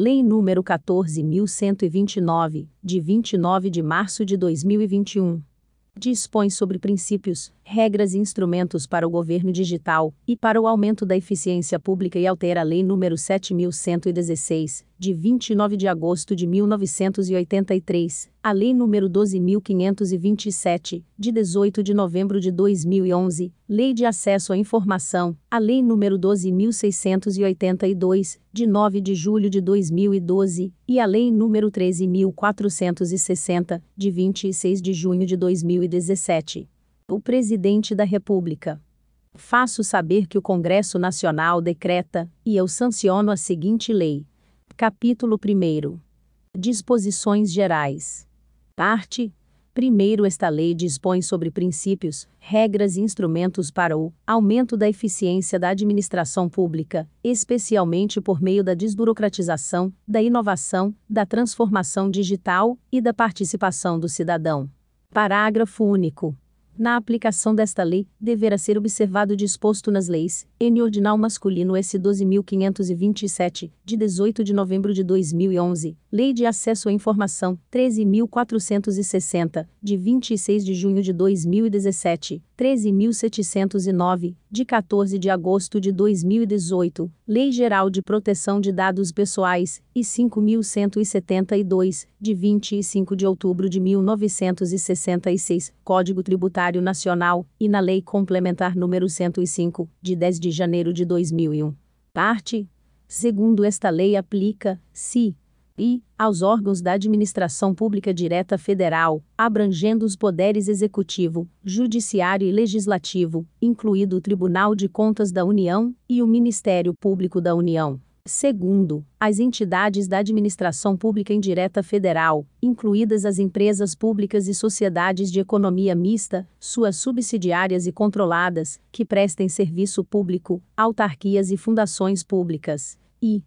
Lei nº 14.129, de 29 de março de 2021 dispõe sobre princípios, regras e instrumentos para o governo digital e para o aumento da eficiência pública e altera a Lei nº 7116, de 29 de agosto de 1983, a Lei nº 12527, de 18 de novembro de 2011, Lei de Acesso à Informação, a Lei nº 12682, de 9 de julho de 2012, e a Lei nº 13460, de 26 de junho de 2017. O Presidente da República. Faço saber que o Congresso Nacional decreta, e eu sanciono a seguinte lei. Capítulo 1. Disposições Gerais. Parte. Primeiro, esta lei dispõe sobre princípios, regras e instrumentos para o aumento da eficiência da administração pública, especialmente por meio da desburocratização, da inovação, da transformação digital e da participação do cidadão. Parágrafo único. Na aplicação desta lei, deverá ser observado o disposto nas leis, N Ordinal Masculino S 12.527, de 18 de novembro de 2011, Lei de Acesso à Informação, 13.460, de 26 de junho de 2017, 13.709, de 14 de agosto de 2018, Lei Geral de Proteção de Dados Pessoais, e 5.172, de 25 de outubro de 1966, Código Tributário Nacional, e na Lei Complementar número 105, de 10 de janeiro de 2001. Parte. Segundo esta lei aplica-se e aos órgãos da administração pública direta federal, abrangendo os poderes executivo, judiciário e legislativo, incluído o Tribunal de Contas da União e o Ministério Público da União. Segundo, as entidades da administração pública indireta federal, incluídas as empresas públicas e sociedades de economia mista, suas subsidiárias e controladas, que prestem serviço público, autarquias e fundações públicas. E,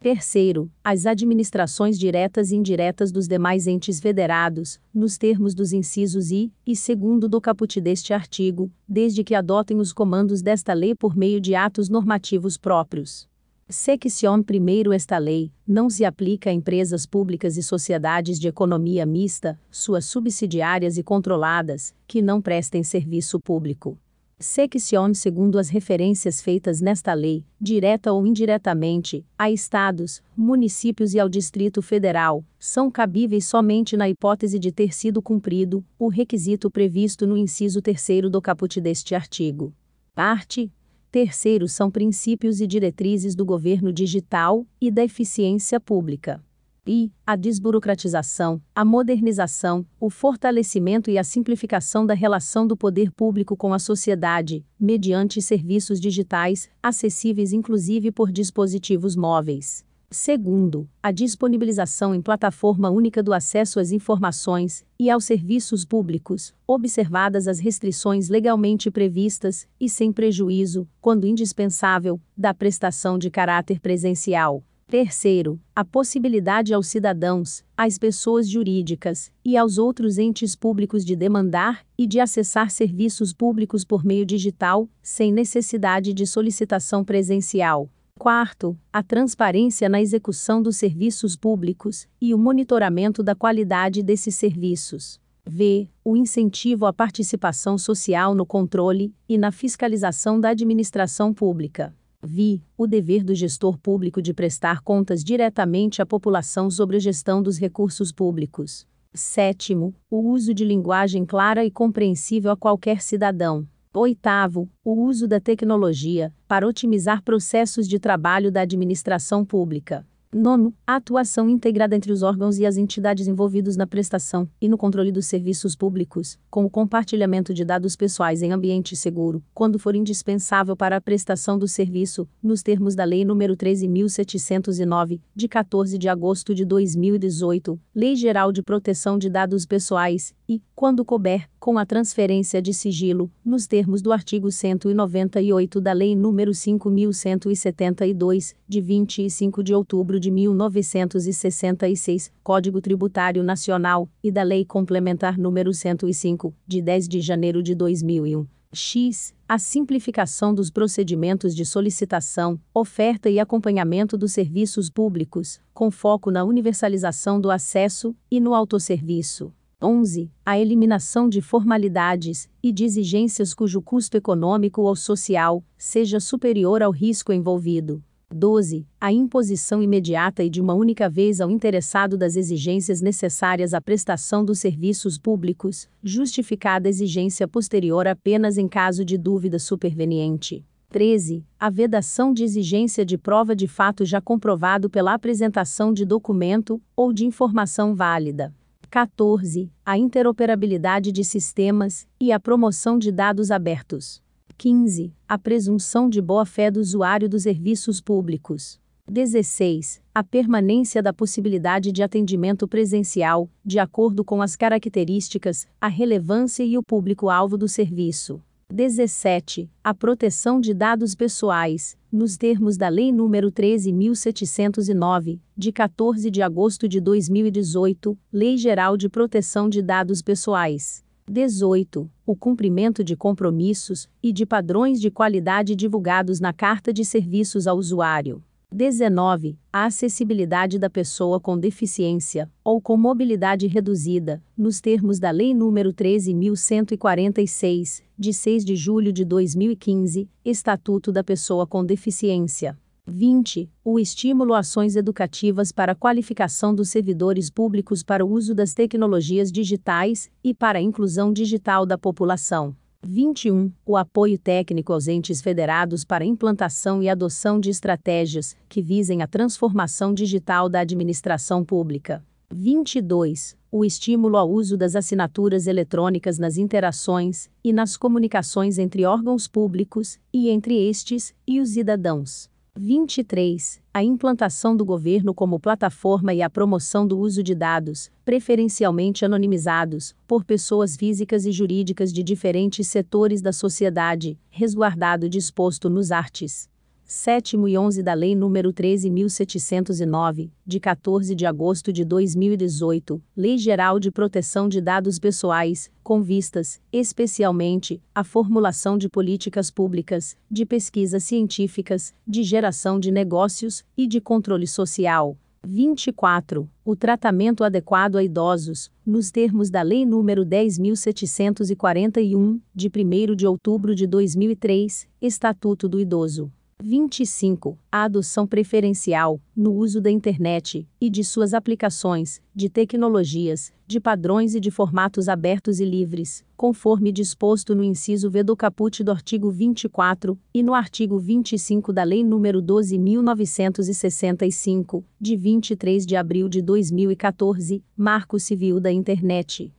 Terceiro, as administrações diretas e indiretas dos demais entes federados, nos termos dos incisos I e segundo do caput deste artigo, desde que adotem os comandos desta lei por meio de atos normativos próprios. Section 1 Esta lei não se aplica a empresas públicas e sociedades de economia mista, suas subsidiárias e controladas, que não prestem serviço público. Section segundo as referências feitas nesta lei, direta ou indiretamente, a estados, municípios e ao Distrito Federal, são cabíveis somente na hipótese de ter sido cumprido o requisito previsto no inciso 3 do caput deste artigo. Parte Terceiro são princípios e diretrizes do governo digital e da eficiência pública e a desburocratização, a modernização, o fortalecimento e a simplificação da relação do poder público com a sociedade, mediante serviços digitais, acessíveis inclusive por dispositivos móveis. Segundo, a disponibilização em plataforma única do acesso às informações e aos serviços públicos, observadas as restrições legalmente previstas e sem prejuízo, quando indispensável, da prestação de caráter presencial Terceiro, a possibilidade aos cidadãos, às pessoas jurídicas e aos outros entes públicos de demandar e de acessar serviços públicos por meio digital, sem necessidade de solicitação presencial. Quarto, a transparência na execução dos serviços públicos e o monitoramento da qualidade desses serviços. V. O incentivo à participação social no controle e na fiscalização da administração pública. Vi, o dever do gestor público de prestar contas diretamente à população sobre a gestão dos recursos públicos. Sétimo, o uso de linguagem clara e compreensível a qualquer cidadão. Oitavo, o uso da tecnologia para otimizar processos de trabalho da administração pública. Nono, a atuação integrada entre os órgãos e as entidades envolvidos na prestação e no controle dos serviços públicos, com o compartilhamento de dados pessoais em ambiente seguro, quando for indispensável para a prestação do serviço, nos termos da Lei nº 13.709, de 14 de agosto de 2018, Lei Geral de Proteção de Dados Pessoais, e, quando couber, com a transferência de sigilo, nos termos do artigo 198 da Lei nº 5.172, de 25 de outubro de 1966, Código Tributário Nacional, e da Lei Complementar nº 105, de 10 de janeiro de 2001. X. A simplificação dos procedimentos de solicitação, oferta e acompanhamento dos serviços públicos, com foco na universalização do acesso e no autosserviço. 11. A eliminação de formalidades e de exigências cujo custo econômico ou social seja superior ao risco envolvido. 12. A imposição imediata e de uma única vez ao interessado das exigências necessárias à prestação dos serviços públicos, justificada exigência posterior apenas em caso de dúvida superveniente. 13. A vedação de exigência de prova de fato já comprovado pela apresentação de documento ou de informação válida. 14. A interoperabilidade de sistemas e a promoção de dados abertos. 15. A presunção de boa-fé do usuário dos serviços públicos. 16. A permanência da possibilidade de atendimento presencial, de acordo com as características, a relevância e o público-alvo do serviço. 17. A proteção de dados pessoais, nos termos da Lei nº 13.709, de 14 de agosto de 2018, Lei Geral de Proteção de Dados Pessoais. 18. O cumprimento de compromissos e de padrões de qualidade divulgados na Carta de Serviços ao Usuário. 19. A acessibilidade da pessoa com deficiência ou com mobilidade reduzida, nos termos da Lei nº 13.146, de 6 de julho de 2015, Estatuto da Pessoa com Deficiência. 20. O estímulo a ações educativas para a qualificação dos servidores públicos para o uso das tecnologias digitais e para a inclusão digital da população. 21. O apoio técnico aos entes federados para implantação e adoção de estratégias que visem a transformação digital da administração pública. 22. O estímulo ao uso das assinaturas eletrônicas nas interações e nas comunicações entre órgãos públicos e entre estes e os cidadãos. 23. A implantação do governo como plataforma e a promoção do uso de dados, preferencialmente anonimizados, por pessoas físicas e jurídicas de diferentes setores da sociedade, resguardado disposto nos artes. 7 e 11 da Lei nº 13.709, de 14 de agosto de 2018, Lei Geral de Proteção de Dados Pessoais, com vistas, especialmente, à formulação de políticas públicas, de pesquisas científicas, de geração de negócios e de controle social. 24. O tratamento adequado a idosos, nos termos da Lei nº 10.741, de 1 de outubro de 2003, Estatuto do Idoso. 25. A adoção preferencial, no uso da internet e de suas aplicações, de tecnologias, de padrões e de formatos abertos e livres, conforme disposto no inciso V do caput do artigo 24 e no artigo 25 da Lei nº 12.965, de 23 de abril de 2014, Marco Civil da Internet.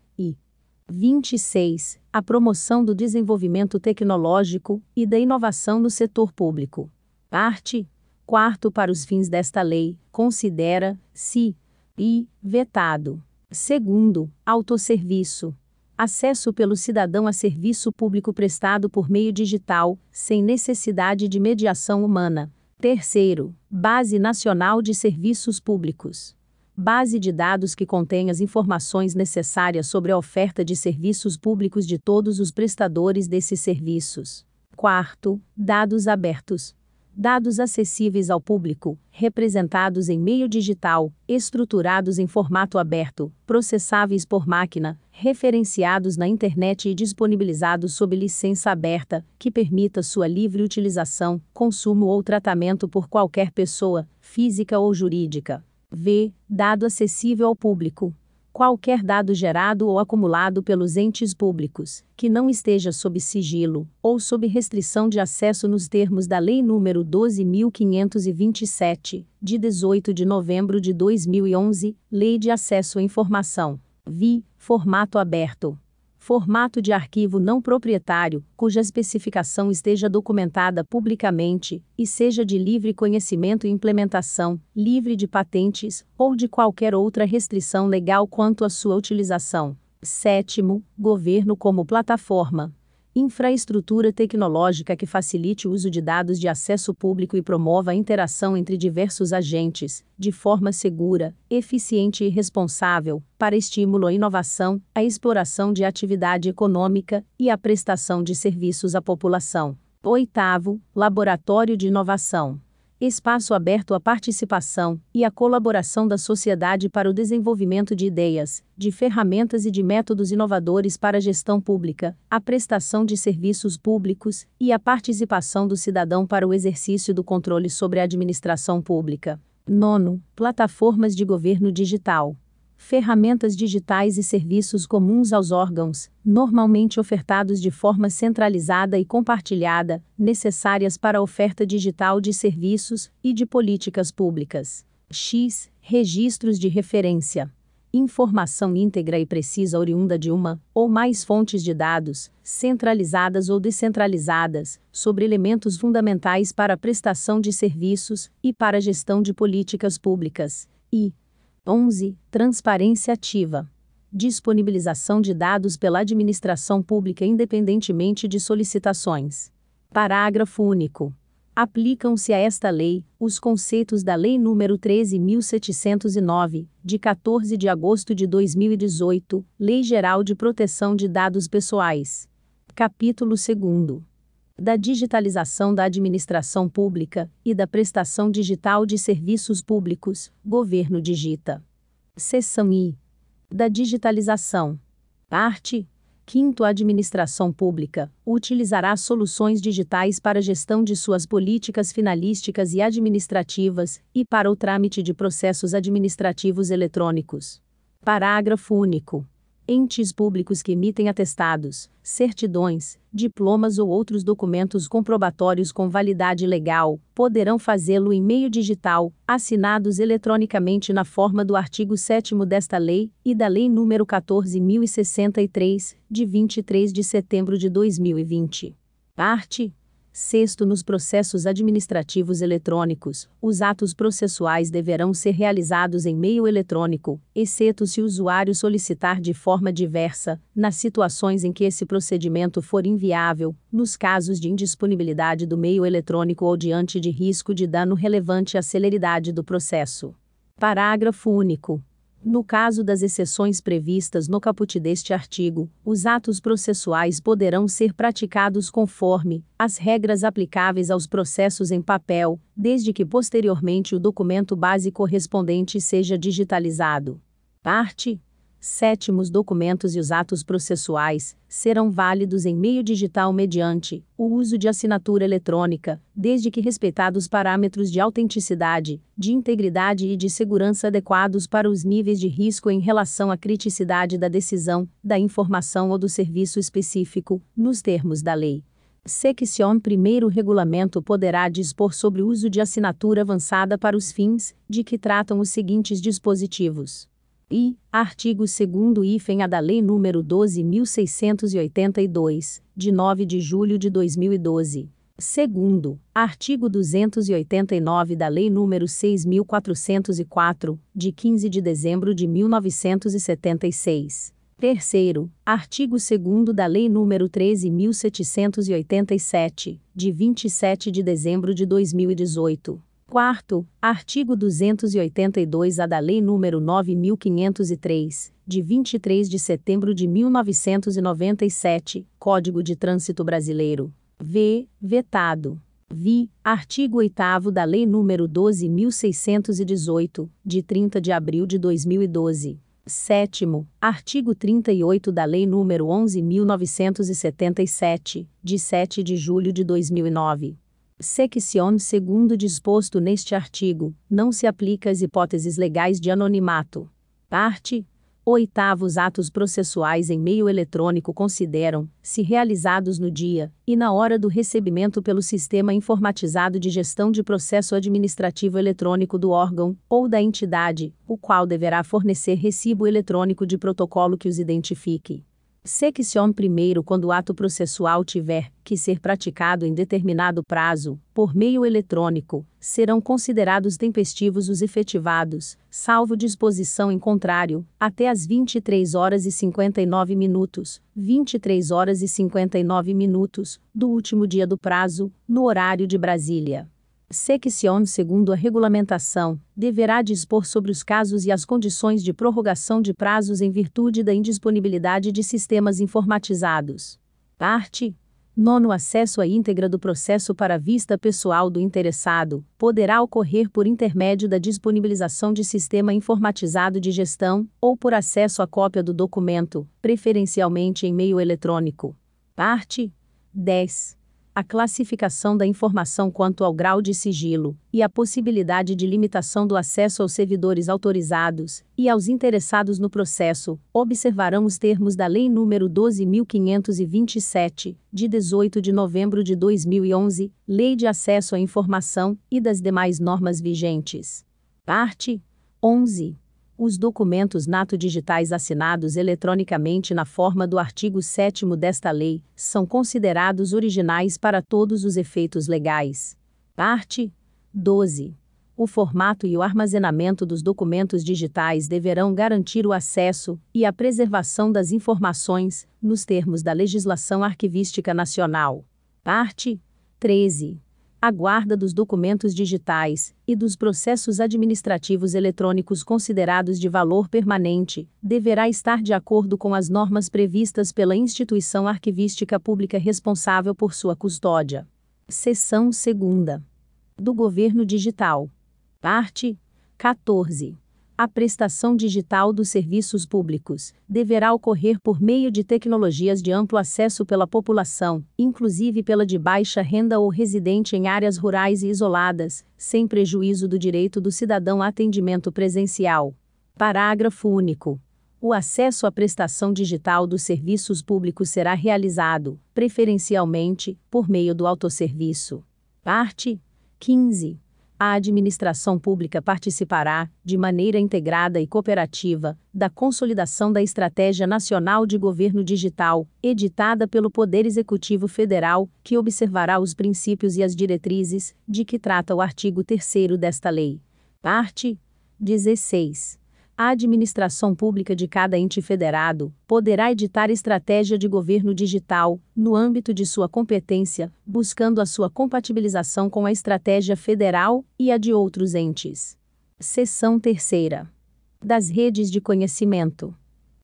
26. A promoção do desenvolvimento tecnológico e da inovação no setor público. Parte. Quarto, para os fins desta lei, considera-se e vetado. Segundo, autosserviço. Acesso pelo cidadão a serviço público prestado por meio digital, sem necessidade de mediação humana. Terceiro, Base Nacional de Serviços Públicos base de dados que contém as informações necessárias sobre a oferta de serviços públicos de todos os prestadores desses serviços. Quarto, dados abertos. Dados acessíveis ao público, representados em meio digital, estruturados em formato aberto, processáveis por máquina, referenciados na internet e disponibilizados sob licença aberta, que permita sua livre utilização, consumo ou tratamento por qualquer pessoa, física ou jurídica. V. Dado acessível ao público. Qualquer dado gerado ou acumulado pelos entes públicos, que não esteja sob sigilo, ou sob restrição de acesso nos termos da Lei nº 12.527, de 18 de novembro de 2011, Lei de Acesso à Informação. Vi. Formato aberto formato de arquivo não proprietário, cuja especificação esteja documentada publicamente e seja de livre conhecimento e implementação, livre de patentes ou de qualquer outra restrição legal quanto à sua utilização. Sétimo, governo como plataforma. Infraestrutura tecnológica que facilite o uso de dados de acesso público e promova a interação entre diversos agentes, de forma segura, eficiente e responsável, para estímulo à inovação, à exploração de atividade econômica e à prestação de serviços à população. Oitavo, Laboratório de Inovação espaço aberto à participação e à colaboração da sociedade para o desenvolvimento de ideias, de ferramentas e de métodos inovadores para a gestão pública, a prestação de serviços públicos e a participação do cidadão para o exercício do controle sobre a administração pública. Nono, plataformas de governo digital ferramentas digitais e serviços comuns aos órgãos, normalmente ofertados de forma centralizada e compartilhada, necessárias para a oferta digital de serviços e de políticas públicas. X. Registros de referência. Informação íntegra e precisa oriunda de uma ou mais fontes de dados, centralizadas ou descentralizadas, sobre elementos fundamentais para a prestação de serviços e para a gestão de políticas públicas. E 11. Transparência ativa. Disponibilização de dados pela administração pública independentemente de solicitações. Parágrafo único. Aplicam-se a esta lei os conceitos da Lei nº 13.709, de 14 de agosto de 2018, Lei Geral de Proteção de Dados Pessoais. Capítulo 2 da digitalização da administração pública e da prestação digital de serviços públicos, Governo Digita. Seção I. Da digitalização. Parte. Quinto, a administração pública utilizará soluções digitais para a gestão de suas políticas finalísticas e administrativas e para o trâmite de processos administrativos eletrônicos. Parágrafo único entes públicos que emitem atestados, certidões, diplomas ou outros documentos comprobatórios com validade legal, poderão fazê-lo em meio digital, assinados eletronicamente na forma do artigo 7 desta lei e da Lei nº 14.063, de 23 de setembro de 2020. Parte Sexto, nos processos administrativos eletrônicos, os atos processuais deverão ser realizados em meio eletrônico, exceto se o usuário solicitar de forma diversa, nas situações em que esse procedimento for inviável, nos casos de indisponibilidade do meio eletrônico ou diante de risco de dano relevante à celeridade do processo. Parágrafo único. No caso das exceções previstas no caput deste artigo, os atos processuais poderão ser praticados conforme as regras aplicáveis aos processos em papel, desde que posteriormente o documento base correspondente seja digitalizado. Parte sétimos documentos e os atos processuais serão válidos em meio digital mediante o uso de assinatura eletrônica, desde que respeitados parâmetros de autenticidade, de integridade e de segurança adequados para os níveis de risco em relação à criticidade da decisão, da informação ou do serviço específico, nos termos da lei. Section primeiro regulamento poderá dispor sobre o uso de assinatura avançada para os fins de que tratam os seguintes dispositivos e, artigo 2 hífen da Lei nº 12.682, de 9 de julho de 2012. Segundo, artigo 289 da Lei nº 6.404, de 15 de dezembro de 1976. Terceiro, artigo 2 da Lei nº 13.787, de 27 de dezembro de 2018. Quarto, artigo 282-A da Lei nº 9503, de 23 de setembro de 1997, Código de Trânsito Brasileiro. V. Vetado. Vi. Artigo 8 da Lei nº 12.618, de 30 de abril de 2012. Sétimo, artigo 38 da Lei nº 11.977, de 7 de julho de 2009. Section segundo disposto neste artigo, não se aplica às hipóteses legais de anonimato. Parte. Oitavos atos processuais em meio eletrônico consideram, se realizados no dia e na hora do recebimento pelo sistema informatizado de gestão de processo administrativo eletrônico do órgão ou da entidade, o qual deverá fornecer recibo eletrônico de protocolo que os identifique. Seccion primeiro quando o ato processual tiver que ser praticado em determinado prazo, por meio eletrônico, serão considerados tempestivos os efetivados, salvo disposição em contrário, até às 23 horas e 59 minutos, 23 horas e 59 minutos, do último dia do prazo, no horário de Brasília. Seccion, segundo a regulamentação, deverá dispor sobre os casos e as condições de prorrogação de prazos em virtude da indisponibilidade de sistemas informatizados. Parte. Nono acesso à íntegra do processo para vista pessoal do interessado poderá ocorrer por intermédio da disponibilização de sistema informatizado de gestão ou por acesso à cópia do documento, preferencialmente em meio eletrônico. Parte 10 a classificação da informação quanto ao grau de sigilo, e a possibilidade de limitação do acesso aos servidores autorizados e aos interessados no processo, observarão os termos da Lei nº 12.527, de 18 de novembro de 2011, Lei de Acesso à Informação, e das demais normas vigentes. Parte 11. Os documentos nato-digitais assinados eletronicamente na forma do artigo 7 desta lei são considerados originais para todos os efeitos legais. Parte 12. O formato e o armazenamento dos documentos digitais deverão garantir o acesso e a preservação das informações, nos termos da legislação arquivística nacional. Parte 13 a guarda dos documentos digitais e dos processos administrativos eletrônicos considerados de valor permanente deverá estar de acordo com as normas previstas pela instituição arquivística pública responsável por sua custódia. Seção 2 do Governo Digital. Parte 14. A prestação digital dos serviços públicos deverá ocorrer por meio de tecnologias de amplo acesso pela população, inclusive pela de baixa renda ou residente em áreas rurais e isoladas, sem prejuízo do direito do cidadão a atendimento presencial. Parágrafo único. O acesso à prestação digital dos serviços públicos será realizado, preferencialmente, por meio do autosserviço. Parte 15 a administração pública participará, de maneira integrada e cooperativa, da consolidação da Estratégia Nacional de Governo Digital, editada pelo Poder Executivo Federal, que observará os princípios e as diretrizes de que trata o artigo 3 desta lei. Parte 16 a administração pública de cada ente federado poderá editar estratégia de governo digital, no âmbito de sua competência, buscando a sua compatibilização com a estratégia federal e a de outros entes. Seção 3. Das redes de conhecimento.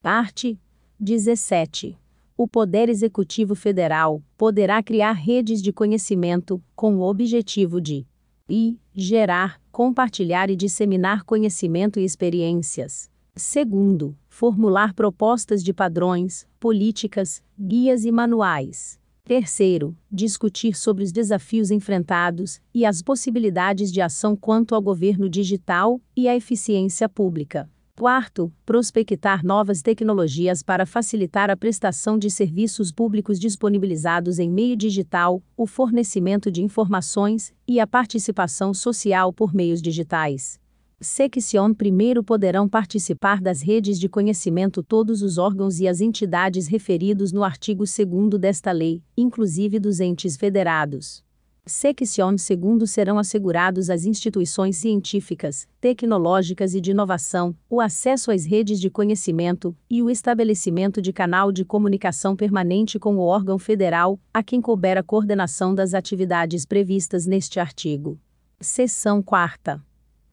Parte 17. O Poder Executivo Federal poderá criar redes de conhecimento com o objetivo de e gerar, compartilhar e disseminar conhecimento e experiências. Segundo, formular propostas de padrões, políticas, guias e manuais. Terceiro, discutir sobre os desafios enfrentados e as possibilidades de ação quanto ao governo digital e à eficiência pública. Quarto, prospectar novas tecnologias para facilitar a prestação de serviços públicos disponibilizados em meio digital, o fornecimento de informações e a participação social por meios digitais. Seccion primeiro poderão participar das redes de conhecimento todos os órgãos e as entidades referidos no artigo 2 desta lei, inclusive dos entes federados. Seccion segundo serão assegurados às instituições científicas, tecnológicas e de inovação, o acesso às redes de conhecimento e o estabelecimento de canal de comunicação permanente com o órgão federal, a quem couber a coordenação das atividades previstas neste artigo. Seção 4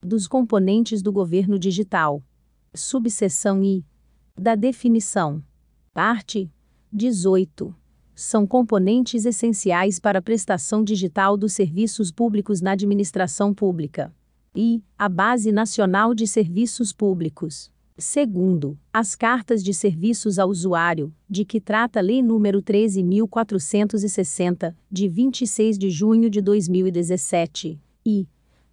dos componentes do governo digital. Subseção I da definição. Parte 18 são componentes essenciais para a prestação digital dos serviços públicos na administração pública. E a Base Nacional de Serviços Públicos. Segundo, as cartas de serviços ao usuário, de que trata a Lei nº 13.460, de 26 de junho de 2017. E,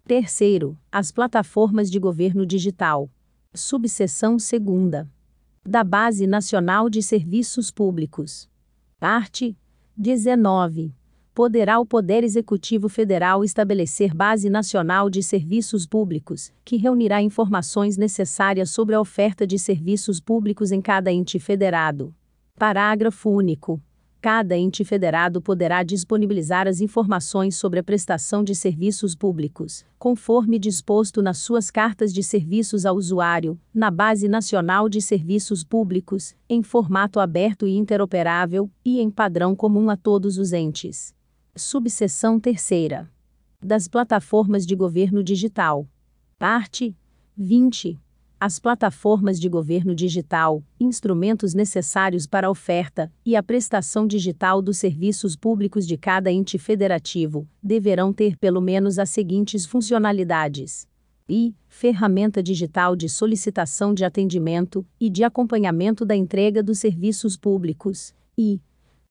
terceiro, as plataformas de governo digital. Subseção segunda. Da Base Nacional de Serviços Públicos. Parte 19. Poderá o Poder Executivo Federal estabelecer base nacional de serviços públicos, que reunirá informações necessárias sobre a oferta de serviços públicos em cada ente federado. Parágrafo único. Cada ente federado poderá disponibilizar as informações sobre a prestação de serviços públicos, conforme disposto nas suas cartas de serviços ao usuário, na Base Nacional de Serviços Públicos, em formato aberto e interoperável, e em padrão comum a todos os entes. Subseção 3. Das plataformas de governo digital. Parte 20 as plataformas de governo digital, instrumentos necessários para a oferta e a prestação digital dos serviços públicos de cada ente federativo, deverão ter pelo menos as seguintes funcionalidades: i. Ferramenta digital de solicitação de atendimento e de acompanhamento da entrega dos serviços públicos, e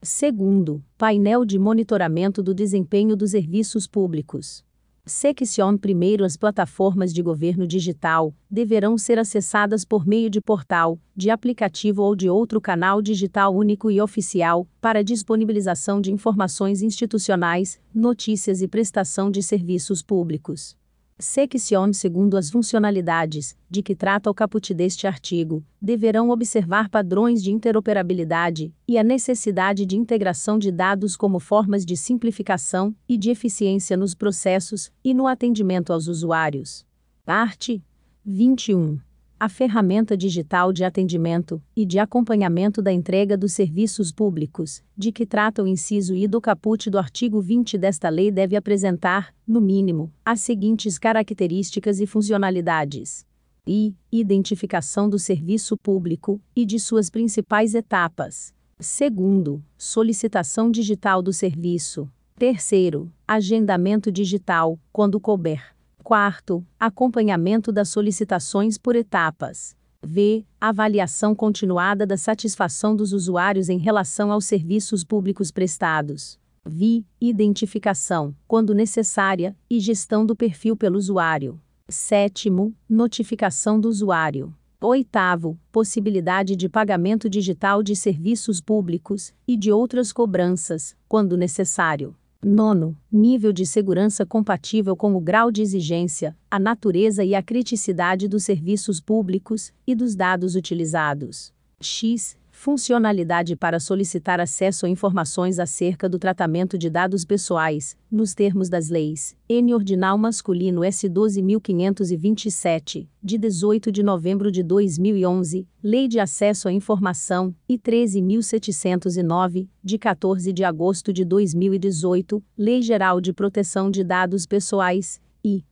Segundo, painel de monitoramento do desempenho dos serviços públicos. Section primeiro as plataformas de governo digital deverão ser acessadas por meio de portal, de aplicativo ou de outro canal digital único e oficial, para disponibilização de informações institucionais, notícias e prestação de serviços públicos. Section segundo as funcionalidades, de que trata o caput deste artigo, deverão observar padrões de interoperabilidade e a necessidade de integração de dados como formas de simplificação e de eficiência nos processos e no atendimento aos usuários. Parte 21 a ferramenta digital de atendimento e de acompanhamento da entrega dos serviços públicos, de que trata o inciso I do caput do artigo 20 desta lei, deve apresentar, no mínimo, as seguintes características e funcionalidades: i. Identificação do serviço público e de suas principais etapas. Segundo, solicitação digital do serviço. Terceiro, agendamento digital, quando couber. Quarto, acompanhamento das solicitações por etapas. V. Avaliação continuada da satisfação dos usuários em relação aos serviços públicos prestados. Vi. Identificação, quando necessária, e gestão do perfil pelo usuário. Sétimo, notificação do usuário. Oitavo, possibilidade de pagamento digital de serviços públicos e de outras cobranças, quando necessário. Nono, nível de segurança compatível com o grau de exigência, a natureza e a criticidade dos serviços públicos e dos dados utilizados. X. Funcionalidade para solicitar acesso a informações acerca do tratamento de dados pessoais, nos termos das leis. N. Ordinal Masculino S. 12.527, de 18 de novembro de 2011, Lei de Acesso à Informação, e 13.709, de 14 de agosto de 2018, Lei Geral de Proteção de Dados Pessoais, e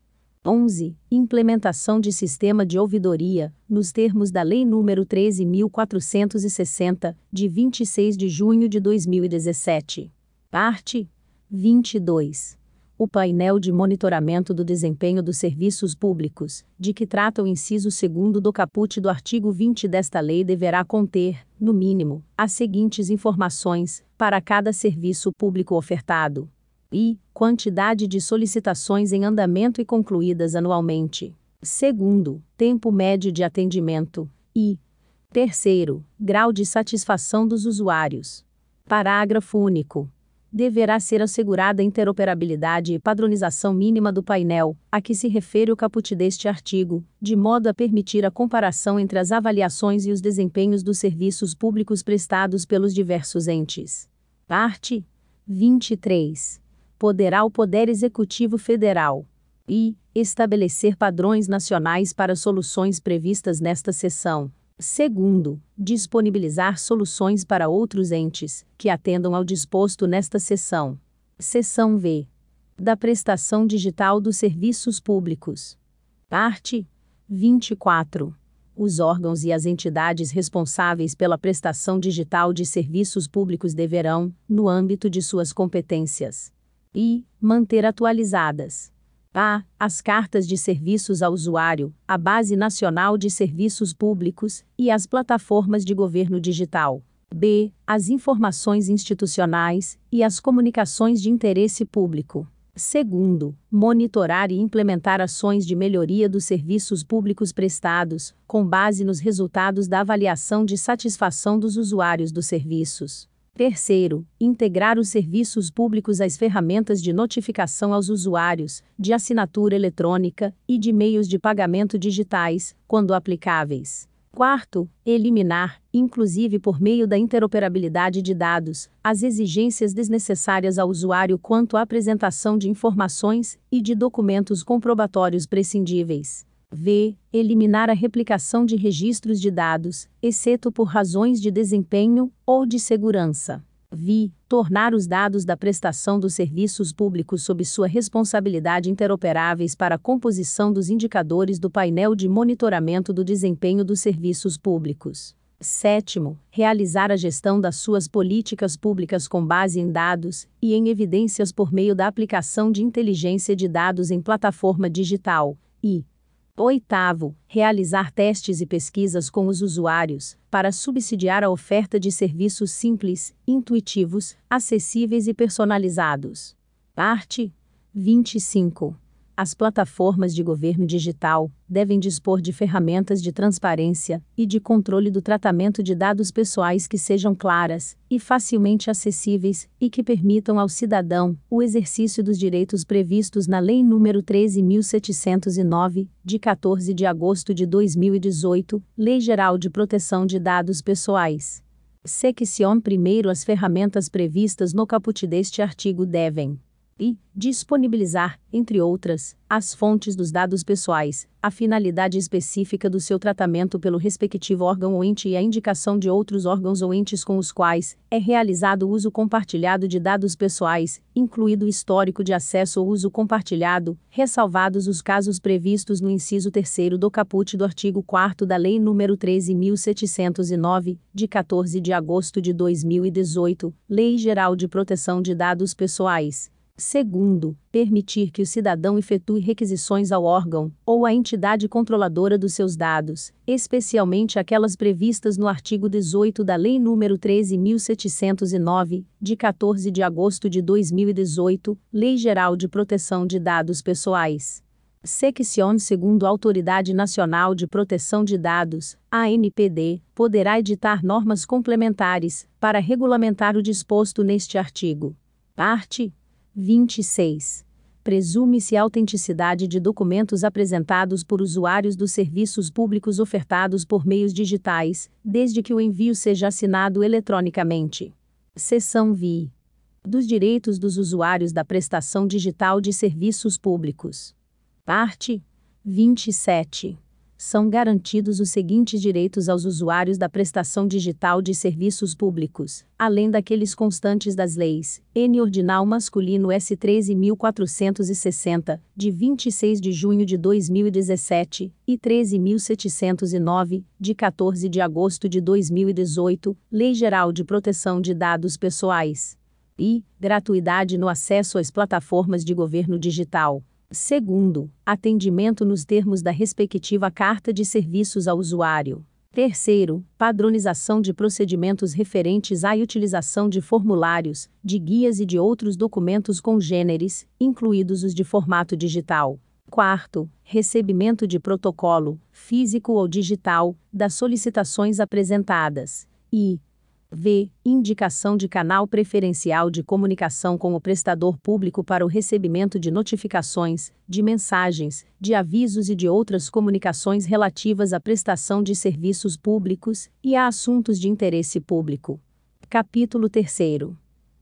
11. Implementação de sistema de ouvidoria, nos termos da Lei nº 13.460, de 26 de junho de 2017. Parte 22. O painel de monitoramento do desempenho dos serviços públicos, de que trata o inciso 2 do caput do artigo 20 desta lei, deverá conter, no mínimo, as seguintes informações, para cada serviço público ofertado: I. Quantidade de solicitações em andamento e concluídas anualmente. Segundo, tempo médio de atendimento. I. Terceiro, grau de satisfação dos usuários. Parágrafo único. Deverá ser assegurada a interoperabilidade e padronização mínima do painel, a que se refere o caput deste artigo, de modo a permitir a comparação entre as avaliações e os desempenhos dos serviços públicos prestados pelos diversos entes. Parte 23 poderá o Poder Executivo Federal e estabelecer padrões nacionais para soluções previstas nesta seção. Segundo, disponibilizar soluções para outros entes que atendam ao disposto nesta seção. Seção V. Da prestação digital dos serviços públicos. Parte 24. Os órgãos e as entidades responsáveis pela prestação digital de serviços públicos deverão, no âmbito de suas competências, e manter atualizadas. A. As cartas de serviços ao usuário, a Base Nacional de Serviços Públicos e as plataformas de governo digital. B. As informações institucionais e as comunicações de interesse público. Segundo, monitorar e implementar ações de melhoria dos serviços públicos prestados, com base nos resultados da avaliação de satisfação dos usuários dos serviços. Terceiro, integrar os serviços públicos às ferramentas de notificação aos usuários, de assinatura eletrônica e de meios de pagamento digitais, quando aplicáveis. Quarto, eliminar, inclusive por meio da interoperabilidade de dados, as exigências desnecessárias ao usuário quanto à apresentação de informações e de documentos comprobatórios prescindíveis. V. Eliminar a replicação de registros de dados, exceto por razões de desempenho ou de segurança. Vi. Tornar os dados da prestação dos serviços públicos sob sua responsabilidade interoperáveis para a composição dos indicadores do painel de monitoramento do desempenho dos serviços públicos. Sétimo, realizar a gestão das suas políticas públicas com base em dados e em evidências por meio da aplicação de inteligência de dados em plataforma digital. E, Oitavo, realizar testes e pesquisas com os usuários, para subsidiar a oferta de serviços simples, intuitivos, acessíveis e personalizados. Parte 25. As plataformas de governo digital devem dispor de ferramentas de transparência e de controle do tratamento de dados pessoais que sejam claras e facilmente acessíveis e que permitam ao cidadão o exercício dos direitos previstos na Lei nº 13.709, de 14 de agosto de 2018, Lei Geral de Proteção de Dados Pessoais. Secção 1 As ferramentas previstas no caput deste artigo devem e disponibilizar, entre outras, as fontes dos dados pessoais, a finalidade específica do seu tratamento pelo respectivo órgão ou ente e a indicação de outros órgãos ou entes com os quais é realizado o uso compartilhado de dados pessoais, incluído o histórico de acesso ou uso compartilhado, ressalvados os casos previstos no inciso 3 do caput do artigo 4 da Lei nº 13.709, de 14 de agosto de 2018, Lei Geral de Proteção de Dados Pessoais Segundo, permitir que o cidadão efetue requisições ao órgão ou à entidade controladora dos seus dados, especialmente aquelas previstas no artigo 18 da Lei nº 13.709, de 14 de agosto de 2018, Lei Geral de Proteção de Dados Pessoais. Secção segundo a Autoridade Nacional de Proteção de Dados, ANPD, poderá editar normas complementares para regulamentar o disposto neste artigo. Parte 26. Presume-se autenticidade de documentos apresentados por usuários dos serviços públicos ofertados por meios digitais, desde que o envio seja assinado eletronicamente. Seção VI. Dos direitos dos usuários da prestação digital de serviços públicos. Parte 27 são garantidos os seguintes direitos aos usuários da prestação digital de serviços públicos, além daqueles constantes das leis: N. Ordinal Masculino S. 13.460, de 26 de junho de 2017, e 13.709, de 14 de agosto de 2018, Lei Geral de Proteção de Dados Pessoais. E gratuidade no acesso às plataformas de governo digital Segundo, atendimento nos termos da respectiva carta de serviços ao usuário. Terceiro, padronização de procedimentos referentes à utilização de formulários, de guias e de outros documentos congêneres, incluídos os de formato digital. Quarto, recebimento de protocolo, físico ou digital, das solicitações apresentadas. E, V. Indicação de canal preferencial de comunicação com o prestador público para o recebimento de notificações, de mensagens, de avisos e de outras comunicações relativas à prestação de serviços públicos e a assuntos de interesse público. Capítulo 3.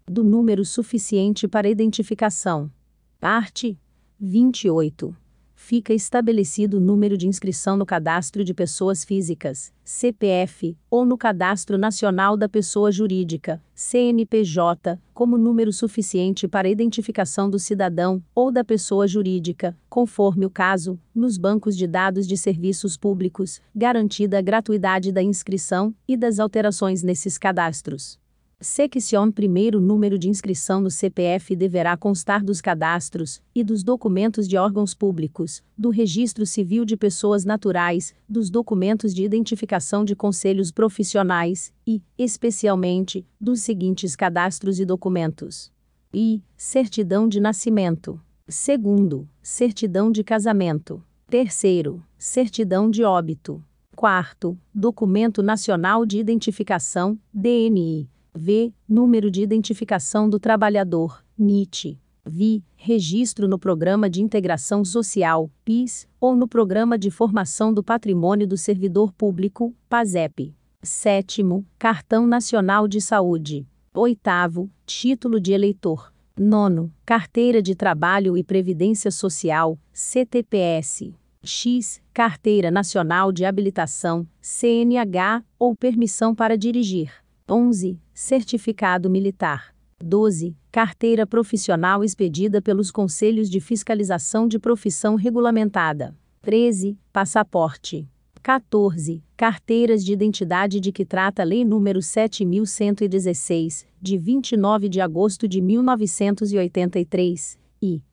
Do número suficiente para identificação. Parte 28 fica estabelecido o número de inscrição no Cadastro de Pessoas Físicas, CPF, ou no Cadastro Nacional da Pessoa Jurídica, CNPJ, como número suficiente para identificação do cidadão ou da pessoa jurídica, conforme o caso, nos bancos de dados de serviços públicos, garantida a gratuidade da inscrição e das alterações nesses cadastros. Secção primeiro número de inscrição no CPF deverá constar dos cadastros e dos documentos de órgãos públicos, do registro civil de pessoas naturais, dos documentos de identificação de conselhos profissionais e, especialmente, dos seguintes cadastros e documentos: I. Certidão de nascimento. Segundo, certidão de casamento. Terceiro, certidão de óbito. Quarto, documento nacional de identificação, DNI. V. Número de identificação do trabalhador, NIT. Vi. Registro no Programa de Integração Social, PIS, ou no Programa de Formação do Patrimônio do Servidor Público, PASEP. Sétimo, Cartão Nacional de Saúde. Oitavo, Título de Eleitor. Nono, Carteira de Trabalho e Previdência Social, CTPS. X, Carteira Nacional de Habilitação, CNH, ou permissão para dirigir. 11. Certificado militar. 12. Carteira profissional expedida pelos Conselhos de Fiscalização de Profissão Regulamentada. 13. Passaporte. 14. Carteiras de identidade de que trata a Lei nº 7116, de 29 de agosto de 1983, e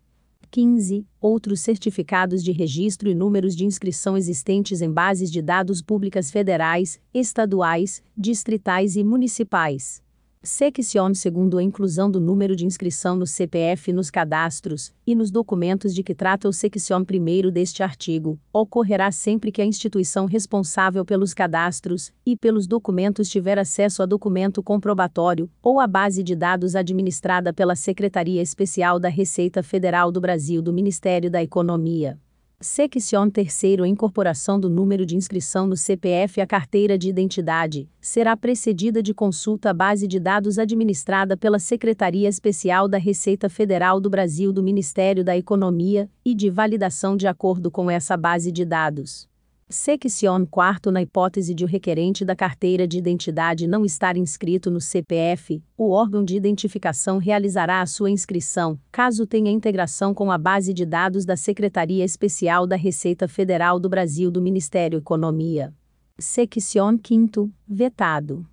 15. Outros certificados de registro e números de inscrição existentes em bases de dados públicas federais, estaduais, distritais e municipais. Seccion segundo a inclusão do número de inscrição no CPF nos cadastros e nos documentos de que trata o seccion primeiro deste artigo, ocorrerá sempre que a instituição responsável pelos cadastros e pelos documentos tiver acesso a documento comprobatório ou a base de dados administrada pela Secretaria Especial da Receita Federal do Brasil do Ministério da Economia. Seccion terceiro a incorporação do número de inscrição no CPF à carteira de identidade, será precedida de consulta à base de dados administrada pela Secretaria Especial da Receita Federal do Brasil do Ministério da Economia, e de validação de acordo com essa base de dados. Seccion quarto na hipótese de o requerente da carteira de identidade não estar inscrito no CPF, o órgão de identificação realizará a sua inscrição, caso tenha integração com a base de dados da Secretaria Especial da Receita Federal do Brasil do Ministério Economia. Seccion quinto, vetado.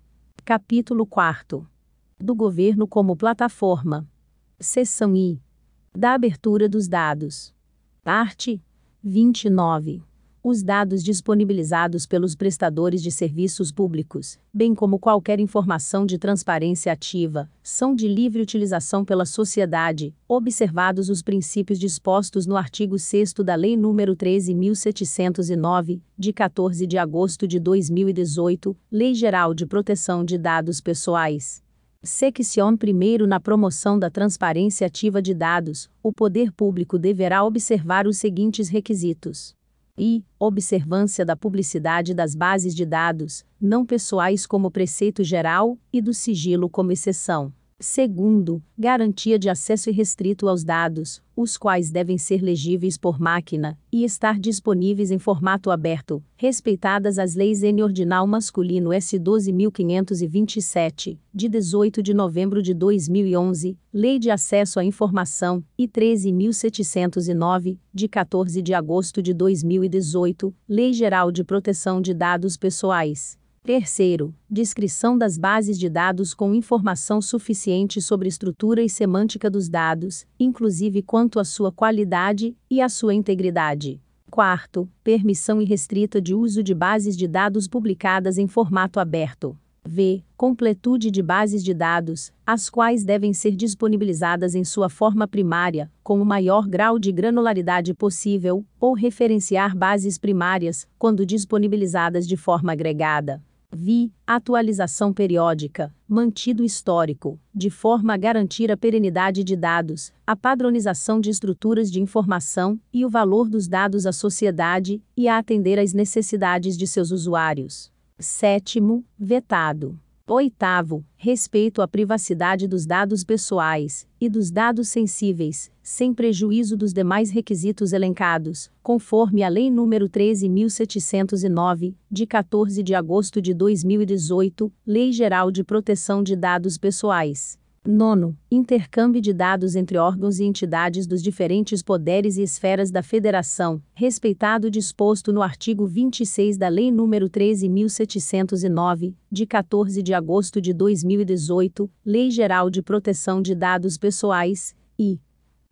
Capítulo 4 do governo como plataforma. Seção I. Da abertura dos dados. Parte 29 os dados disponibilizados pelos prestadores de serviços públicos, bem como qualquer informação de transparência ativa, são de livre utilização pela sociedade, observados os princípios dispostos no artigo 6 da Lei nº 13.709, de 14 de agosto de 2018, Lei Geral de Proteção de Dados Pessoais. Seccion primeiro na promoção da transparência ativa de dados, o poder público deverá observar os seguintes requisitos e observância da publicidade das bases de dados, não pessoais como preceito geral, e do sigilo como exceção. Segundo, garantia de acesso irrestrito aos dados, os quais devem ser legíveis por máquina e estar disponíveis em formato aberto, respeitadas as leis N Ordinal Masculino S 12527, de 18 de novembro de 2011, Lei de Acesso à Informação, e 13709, de 14 de agosto de 2018, Lei Geral de Proteção de Dados Pessoais. Terceiro, descrição das bases de dados com informação suficiente sobre estrutura e semântica dos dados, inclusive quanto à sua qualidade e à sua integridade. Quarto, permissão irrestrita de uso de bases de dados publicadas em formato aberto. V. Completude de bases de dados, as quais devem ser disponibilizadas em sua forma primária, com o maior grau de granularidade possível, ou referenciar bases primárias, quando disponibilizadas de forma agregada. Vi. Atualização periódica, mantido histórico, de forma a garantir a perenidade de dados, a padronização de estruturas de informação e o valor dos dados à sociedade, e a atender às necessidades de seus usuários. Sétimo, vetado. Oitavo, respeito à privacidade dos dados pessoais e dos dados sensíveis, sem prejuízo dos demais requisitos elencados, conforme a Lei nº 13.709, de 14 de agosto de 2018, Lei Geral de Proteção de Dados Pessoais. Nono, intercâmbio de dados entre órgãos e entidades dos diferentes poderes e esferas da Federação, respeitado o disposto no artigo 26 da Lei nº 13.709, de 14 de agosto de 2018, Lei Geral de Proteção de Dados Pessoais, e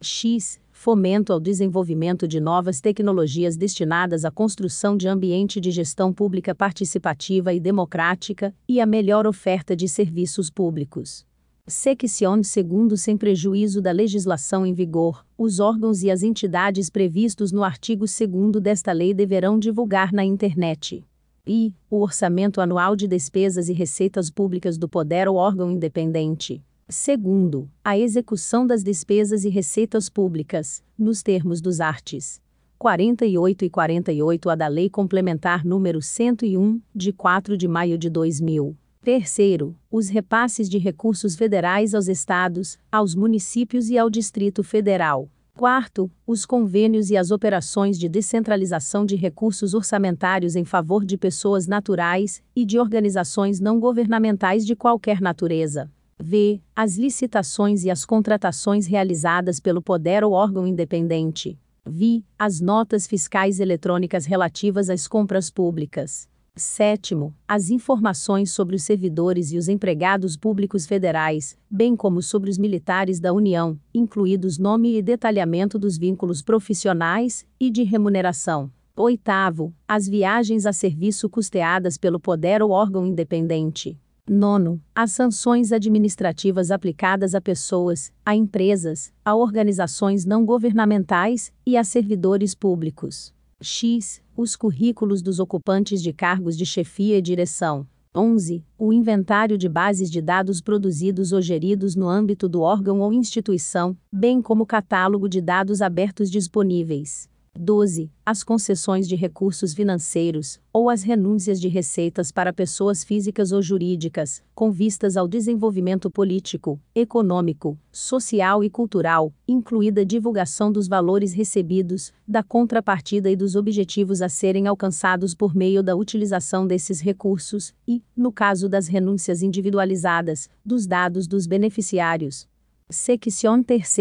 x fomento ao desenvolvimento de novas tecnologias destinadas à construção de ambiente de gestão pública participativa e democrática, e a melhor oferta de serviços públicos. Seccion segundo sem prejuízo da legislação em vigor, os órgãos e as entidades previstos no artigo 2 desta lei deverão divulgar na internet. I. O orçamento anual de despesas e receitas públicas do poder ou órgão independente. Segundo, a execução das despesas e receitas públicas, nos termos dos artes. 48 e 48A da Lei Complementar número 101, de 4 de maio de 2000. Terceiro, os repasses de recursos federais aos estados, aos municípios e ao Distrito Federal. Quarto, os convênios e as operações de descentralização de recursos orçamentários em favor de pessoas naturais e de organizações não governamentais de qualquer natureza. V. As licitações e as contratações realizadas pelo poder ou órgão independente. Vi. As notas fiscais eletrônicas relativas às compras públicas. Sétimo, as informações sobre os servidores e os empregados públicos federais, bem como sobre os militares da União, incluídos nome e detalhamento dos vínculos profissionais e de remuneração. Oitavo, as viagens a serviço custeadas pelo poder ou órgão independente. Nono, as sanções administrativas aplicadas a pessoas, a empresas, a organizações não governamentais e a servidores públicos. X. Os currículos dos ocupantes de cargos de chefia e direção. 11. O inventário de bases de dados produzidos ou geridos no âmbito do órgão ou instituição, bem como o catálogo de dados abertos disponíveis. 12. As concessões de recursos financeiros, ou as renúncias de receitas para pessoas físicas ou jurídicas, com vistas ao desenvolvimento político, econômico, social e cultural, incluída a divulgação dos valores recebidos, da contrapartida e dos objetivos a serem alcançados por meio da utilização desses recursos, e, no caso das renúncias individualizadas, dos dados dos beneficiários. Section 3.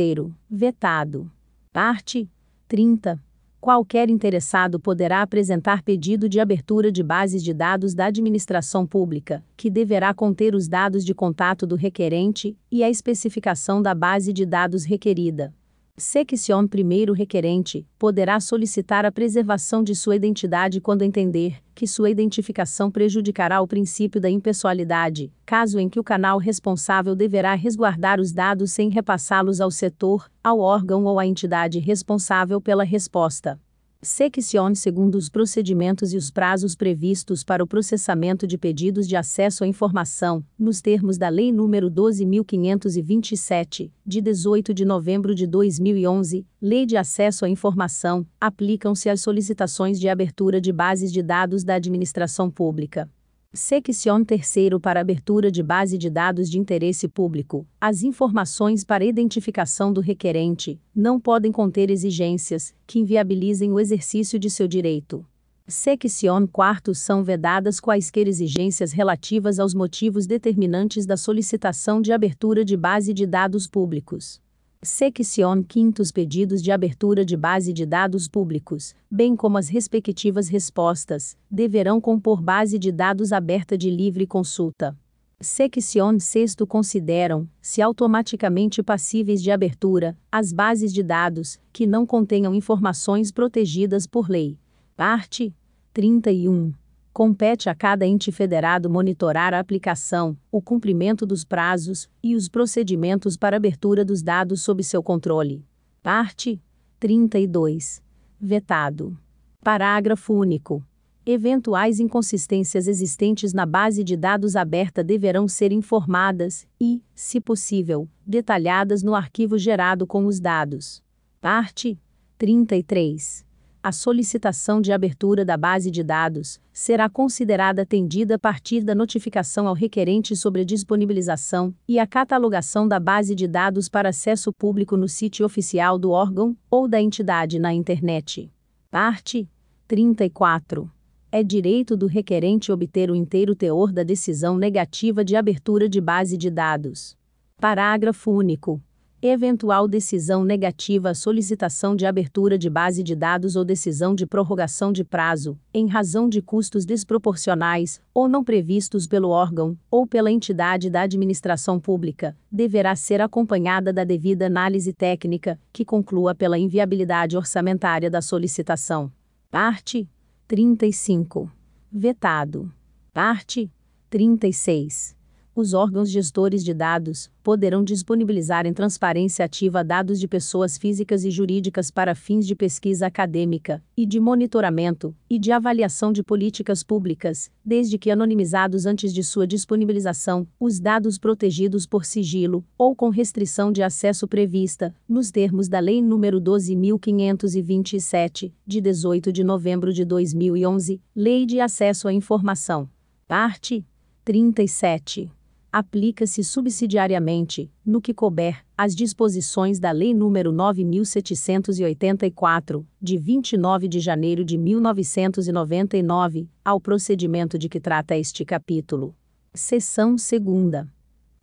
Vetado. Parte 30. Qualquer interessado poderá apresentar pedido de abertura de bases de dados da administração pública, que deverá conter os dados de contato do requerente e a especificação da base de dados requerida. Section 1 requerente poderá solicitar a preservação de sua identidade quando entender que sua identificação prejudicará o princípio da impessoalidade, caso em que o canal responsável deverá resguardar os dados sem repassá-los ao setor, ao órgão ou à entidade responsável pela resposta. Section segundo os procedimentos e os prazos previstos para o processamento de pedidos de acesso à informação, nos termos da Lei nº 12.527, de 18 de novembro de 2011, Lei de Acesso à Informação, aplicam-se às solicitações de abertura de bases de dados da administração pública. Section 3 para abertura de base de dados de interesse público. As informações para identificação do requerente não podem conter exigências que inviabilizem o exercício de seu direito. Section 4 são vedadas quaisquer exigências relativas aos motivos determinantes da solicitação de abertura de base de dados públicos. Section 5 Os pedidos de abertura de base de dados públicos, bem como as respectivas respostas, deverão compor base de dados aberta de livre consulta. Section 6 consideram, se automaticamente passíveis de abertura, as bases de dados, que não contenham informações protegidas por lei. Parte 31. Compete a cada ente federado monitorar a aplicação, o cumprimento dos prazos e os procedimentos para abertura dos dados sob seu controle. Parte 32. Vetado. Parágrafo único. Eventuais inconsistências existentes na base de dados aberta deverão ser informadas e, se possível, detalhadas no arquivo gerado com os dados. Parte 33 a solicitação de abertura da base de dados será considerada atendida a partir da notificação ao requerente sobre a disponibilização e a catalogação da base de dados para acesso público no sítio oficial do órgão ou da entidade na internet. Parte 34. É direito do requerente obter o inteiro teor da decisão negativa de abertura de base de dados. Parágrafo único. Eventual decisão negativa à solicitação de abertura de base de dados ou decisão de prorrogação de prazo, em razão de custos desproporcionais ou não previstos pelo órgão ou pela entidade da administração pública, deverá ser acompanhada da devida análise técnica, que conclua pela inviabilidade orçamentária da solicitação. Parte 35. Vetado. Parte 36 os órgãos gestores de dados poderão disponibilizar em transparência ativa dados de pessoas físicas e jurídicas para fins de pesquisa acadêmica e de monitoramento e de avaliação de políticas públicas, desde que anonimizados antes de sua disponibilização, os dados protegidos por sigilo ou com restrição de acesso prevista nos termos da Lei nº 12527, de 18 de novembro de 2011, Lei de Acesso à Informação. Parte 37 aplica-se subsidiariamente, no que couber, às disposições da Lei nº 9784, de 29 de janeiro de 1999, ao procedimento de que trata este capítulo. Seção 2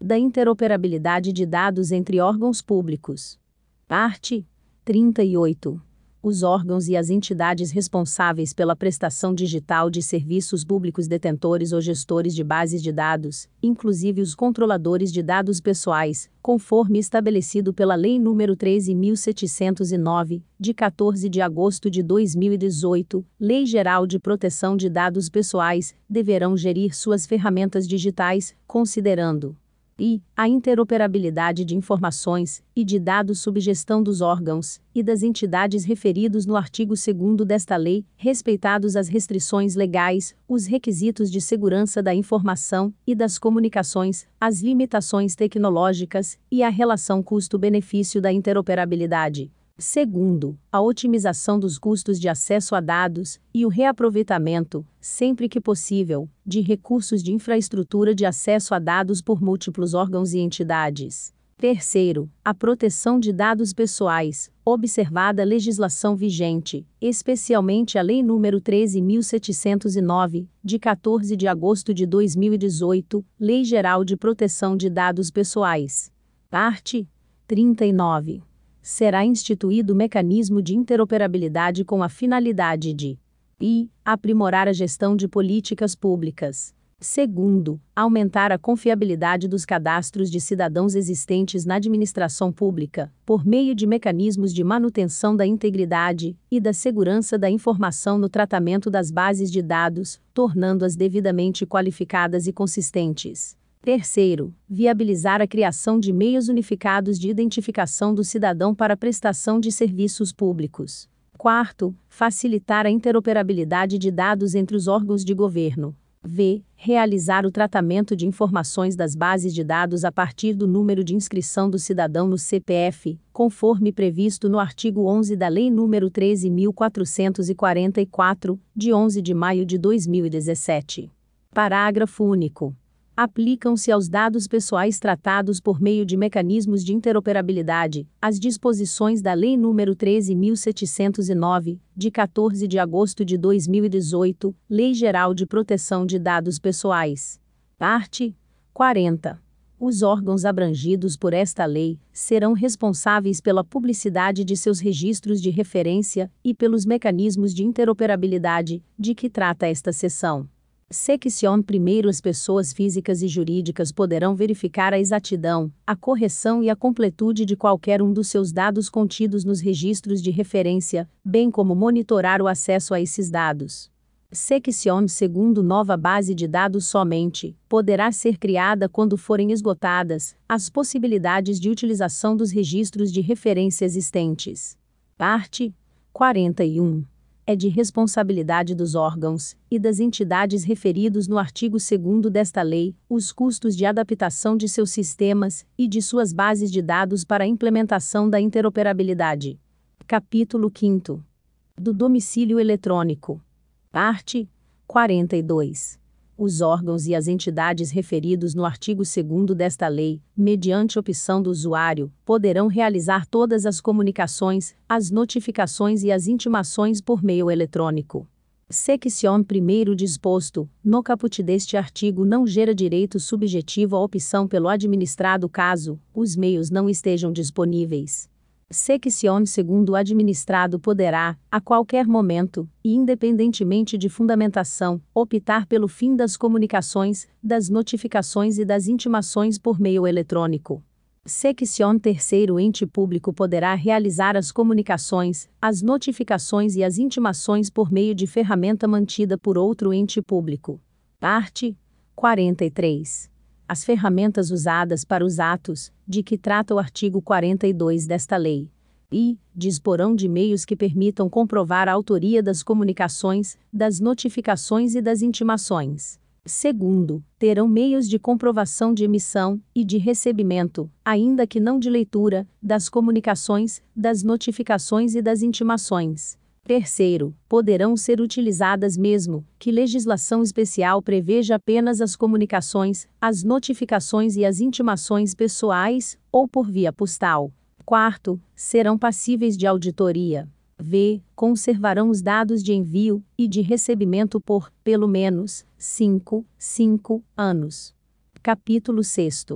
da interoperabilidade de dados entre órgãos públicos. Parte 38 os órgãos e as entidades responsáveis pela prestação digital de serviços públicos detentores ou gestores de bases de dados, inclusive os controladores de dados pessoais, conforme estabelecido pela Lei nº 13.709, de 14 de agosto de 2018, Lei Geral de Proteção de Dados Pessoais, deverão gerir suas ferramentas digitais, considerando e a interoperabilidade de informações e de dados sob gestão dos órgãos e das entidades referidos no artigo 2 desta lei, respeitados as restrições legais, os requisitos de segurança da informação e das comunicações, as limitações tecnológicas e a relação custo-benefício da interoperabilidade. Segundo, a otimização dos custos de acesso a dados e o reaproveitamento, sempre que possível, de recursos de infraestrutura de acesso a dados por múltiplos órgãos e entidades. Terceiro, a proteção de dados pessoais, observada a legislação vigente, especialmente a Lei nº 13.709, de 14 de agosto de 2018, Lei Geral de Proteção de Dados Pessoais. Parte 39 será instituído mecanismo de interoperabilidade com a finalidade de e aprimorar a gestão de políticas públicas. Segundo, aumentar a confiabilidade dos cadastros de cidadãos existentes na administração pública, por meio de mecanismos de manutenção da integridade e da segurança da informação no tratamento das bases de dados, tornando-as devidamente qualificadas e consistentes. Terceiro, viabilizar a criação de meios unificados de identificação do cidadão para prestação de serviços públicos. Quarto, facilitar a interoperabilidade de dados entre os órgãos de governo. V. Realizar o tratamento de informações das bases de dados a partir do número de inscrição do cidadão no CPF, conforme previsto no artigo 11 da Lei nº 13.444, de 11 de maio de 2017. Parágrafo único aplicam-se aos dados pessoais tratados por meio de mecanismos de interoperabilidade, as disposições da Lei nº 13.709, de 14 de agosto de 2018, Lei Geral de Proteção de Dados Pessoais. Parte 40. Os órgãos abrangidos por esta lei serão responsáveis pela publicidade de seus registros de referência e pelos mecanismos de interoperabilidade de que trata esta seção. Seccion primeiro as pessoas físicas e jurídicas poderão verificar a exatidão, a correção e a completude de qualquer um dos seus dados contidos nos registros de referência, bem como monitorar o acesso a esses dados. Seccion segundo nova base de dados somente poderá ser criada quando forem esgotadas as possibilidades de utilização dos registros de referência existentes. Parte 41 é de responsabilidade dos órgãos e das entidades referidos no artigo 2 desta lei os custos de adaptação de seus sistemas e de suas bases de dados para a implementação da interoperabilidade. Capítulo 5 do domicílio eletrônico. Parte 42 os órgãos e as entidades referidos no artigo 2 desta lei, mediante opção do usuário, poderão realizar todas as comunicações, as notificações e as intimações por meio eletrônico. Seccion primeiro disposto, no caput deste artigo não gera direito subjetivo à opção pelo administrado caso os meios não estejam disponíveis. Seccion segundo administrado poderá, a qualquer momento, e independentemente de fundamentação, optar pelo fim das comunicações, das notificações e das intimações por meio eletrônico. Seccion terceiro ente público poderá realizar as comunicações, as notificações e as intimações por meio de ferramenta mantida por outro ente público. Parte 43 as ferramentas usadas para os atos, de que trata o artigo 42 desta lei. E, disporão de meios que permitam comprovar a autoria das comunicações, das notificações e das intimações. Segundo, terão meios de comprovação de emissão e de recebimento, ainda que não de leitura, das comunicações, das notificações e das intimações. Terceiro, poderão ser utilizadas mesmo que legislação especial preveja apenas as comunicações, as notificações e as intimações pessoais, ou por via postal. Quarto, serão passíveis de auditoria. V. Conservarão os dados de envio e de recebimento por, pelo menos, 5, 5 anos. Capítulo 6.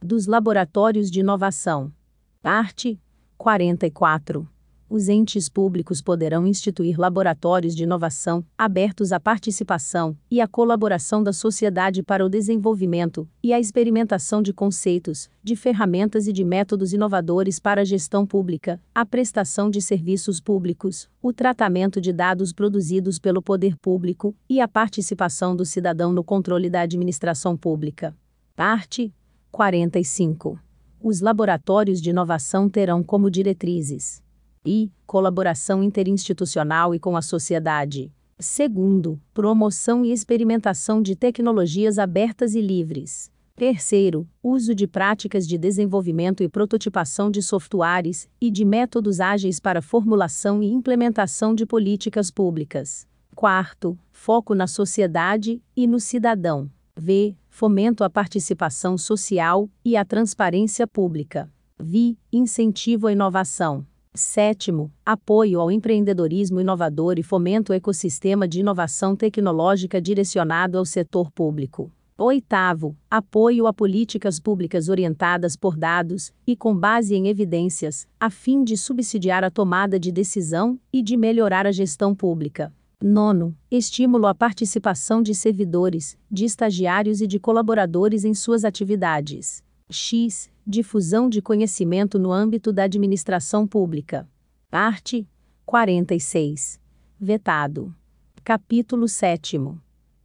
Dos Laboratórios de Inovação. Parte 44 os entes públicos poderão instituir laboratórios de inovação, abertos à participação e à colaboração da sociedade para o desenvolvimento e a experimentação de conceitos, de ferramentas e de métodos inovadores para a gestão pública, a prestação de serviços públicos, o tratamento de dados produzidos pelo poder público e a participação do cidadão no controle da administração pública. Parte 45. Os laboratórios de inovação terão como diretrizes e colaboração interinstitucional e com a sociedade. Segundo, promoção e experimentação de tecnologias abertas e livres. Terceiro, uso de práticas de desenvolvimento e prototipação de softwares e de métodos ágeis para formulação e implementação de políticas públicas. Quarto, foco na sociedade e no cidadão. V. Fomento à participação social e à transparência pública. Vi. Incentivo à inovação. Sétimo, apoio ao empreendedorismo inovador e fomento ao ecossistema de inovação tecnológica direcionado ao setor público. Oitavo, apoio a políticas públicas orientadas por dados e com base em evidências, a fim de subsidiar a tomada de decisão e de melhorar a gestão pública. Nono, estímulo à participação de servidores, de estagiários e de colaboradores em suas atividades. X. Difusão de conhecimento no âmbito da administração pública. Arte 46. Vetado. Capítulo 7.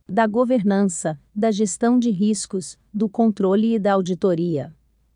Da governança, da gestão de riscos, do controle e da auditoria.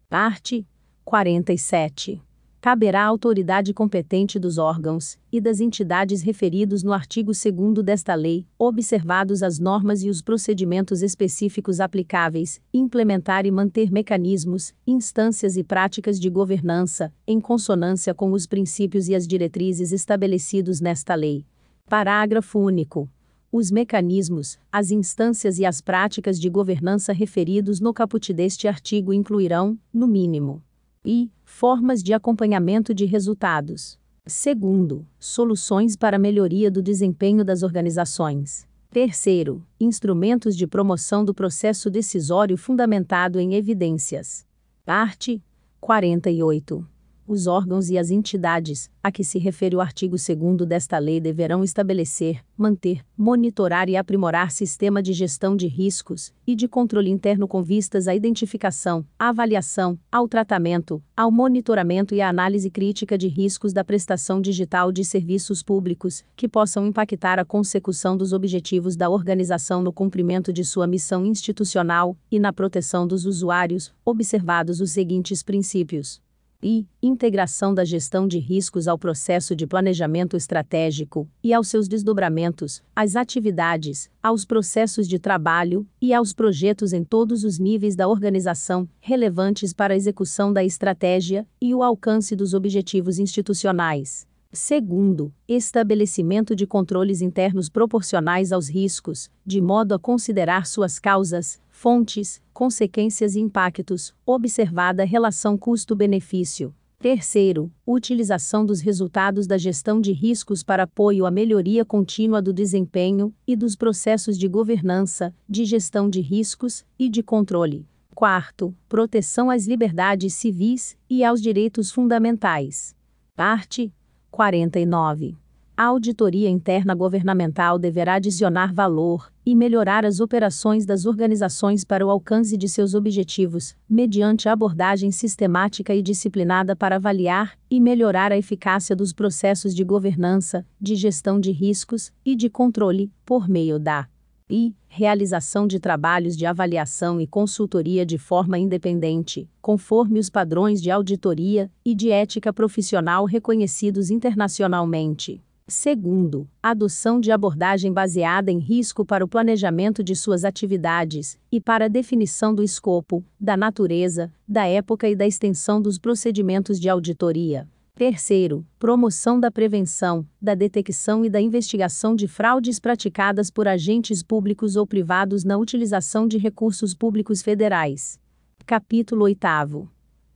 Parte 47 caberá à autoridade competente dos órgãos e das entidades referidos no artigo 2 desta lei, observados as normas e os procedimentos específicos aplicáveis, implementar e manter mecanismos, instâncias e práticas de governança, em consonância com os princípios e as diretrizes estabelecidos nesta lei. Parágrafo único. Os mecanismos, as instâncias e as práticas de governança referidos no caput deste artigo incluirão, no mínimo, e formas de acompanhamento de resultados. Segundo, soluções para melhoria do desempenho das organizações. Terceiro, instrumentos de promoção do processo decisório fundamentado em evidências. Parte 48. Os órgãos e as entidades a que se refere o artigo 2 desta lei deverão estabelecer, manter, monitorar e aprimorar sistema de gestão de riscos e de controle interno com vistas à identificação, à avaliação, ao tratamento, ao monitoramento e à análise crítica de riscos da prestação digital de serviços públicos que possam impactar a consecução dos objetivos da organização no cumprimento de sua missão institucional e na proteção dos usuários, observados os seguintes princípios e integração da gestão de riscos ao processo de planejamento estratégico e aos seus desdobramentos, às atividades, aos processos de trabalho e aos projetos em todos os níveis da organização, relevantes para a execução da estratégia e o alcance dos objetivos institucionais. Segundo, estabelecimento de controles internos proporcionais aos riscos, de modo a considerar suas causas, fontes, consequências e impactos, observada relação custo-benefício. Terceiro, utilização dos resultados da gestão de riscos para apoio à melhoria contínua do desempenho e dos processos de governança, de gestão de riscos e de controle. Quarto, proteção às liberdades civis e aos direitos fundamentais. Parte 49. A auditoria interna governamental deverá adicionar valor e melhorar as operações das organizações para o alcance de seus objetivos, mediante abordagem sistemática e disciplinada para avaliar e melhorar a eficácia dos processos de governança, de gestão de riscos e de controle, por meio da e realização de trabalhos de avaliação e consultoria de forma independente, conforme os padrões de auditoria e de ética profissional reconhecidos internacionalmente. Segundo, adoção de abordagem baseada em risco para o planejamento de suas atividades e para a definição do escopo, da natureza, da época e da extensão dos procedimentos de auditoria. Terceiro, promoção da prevenção, da detecção e da investigação de fraudes praticadas por agentes públicos ou privados na utilização de recursos públicos federais. Capítulo 8.